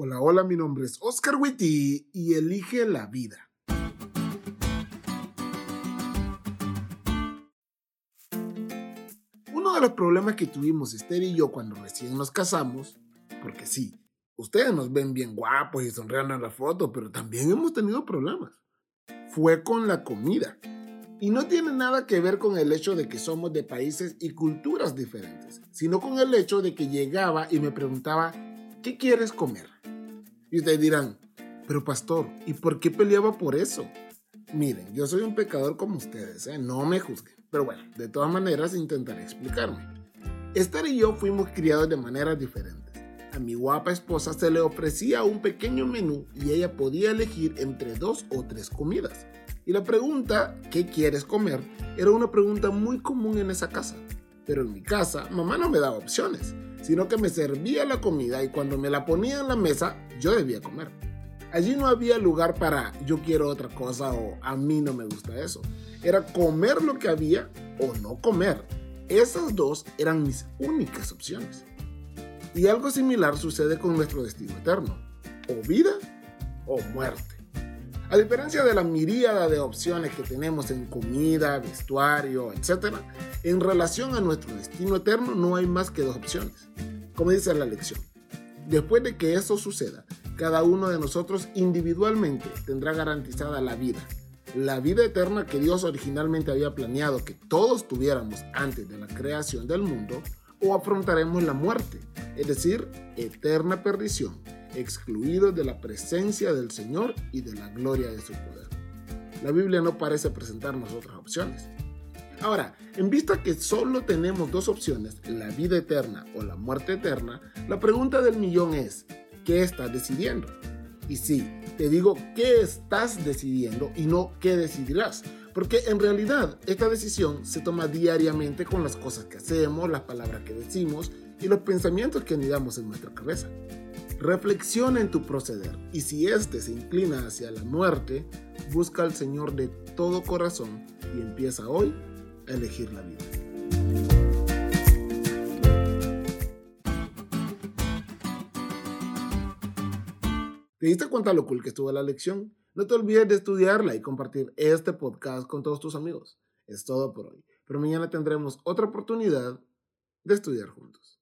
Hola, hola, mi nombre es Oscar Witty y elige la vida. Uno de los problemas que tuvimos Esther y yo cuando recién nos casamos, porque sí, ustedes nos ven bien guapos y sonriendo en la foto, pero también hemos tenido problemas, fue con la comida. Y no tiene nada que ver con el hecho de que somos de países y culturas diferentes, sino con el hecho de que llegaba y me preguntaba, ¿qué quieres comer? Y ustedes dirán, pero pastor, ¿y por qué peleaba por eso? Miren, yo soy un pecador como ustedes, ¿eh? no me juzguen. Pero bueno, de todas maneras intentaré explicarme. Esther y yo fuimos criados de maneras diferentes. A mi guapa esposa se le ofrecía un pequeño menú y ella podía elegir entre dos o tres comidas. Y la pregunta, ¿qué quieres comer? Era una pregunta muy común en esa casa. Pero en mi casa, mamá no me daba opciones sino que me servía la comida y cuando me la ponía en la mesa, yo debía comer. Allí no había lugar para yo quiero otra cosa o a mí no me gusta eso. Era comer lo que había o no comer. Esas dos eran mis únicas opciones. Y algo similar sucede con nuestro destino eterno. O vida o muerte. A diferencia de la miríada de opciones que tenemos en comida, vestuario, etc., en relación a nuestro destino eterno no hay más que dos opciones. Como dice la lección, después de que eso suceda, cada uno de nosotros individualmente tendrá garantizada la vida, la vida eterna que Dios originalmente había planeado que todos tuviéramos antes de la creación del mundo, o afrontaremos la muerte, es decir, eterna perdición excluidos de la presencia del Señor y de la gloria de su poder. La Biblia no parece presentarnos otras opciones. Ahora, en vista que solo tenemos dos opciones, la vida eterna o la muerte eterna, la pregunta del millón es, ¿qué estás decidiendo? Y sí, te digo qué estás decidiendo y no qué decidirás. Porque en realidad esta decisión se toma diariamente con las cosas que hacemos, las palabras que decimos y los pensamientos que anidamos en nuestra cabeza. Reflexiona en tu proceder y si éste se inclina hacia la muerte, busca al Señor de todo corazón y empieza hoy a elegir la vida. ¿Te diste cuenta lo cool que estuvo la lección? No te olvides de estudiarla y compartir este podcast con todos tus amigos. Es todo por hoy, pero mañana tendremos otra oportunidad de estudiar juntos.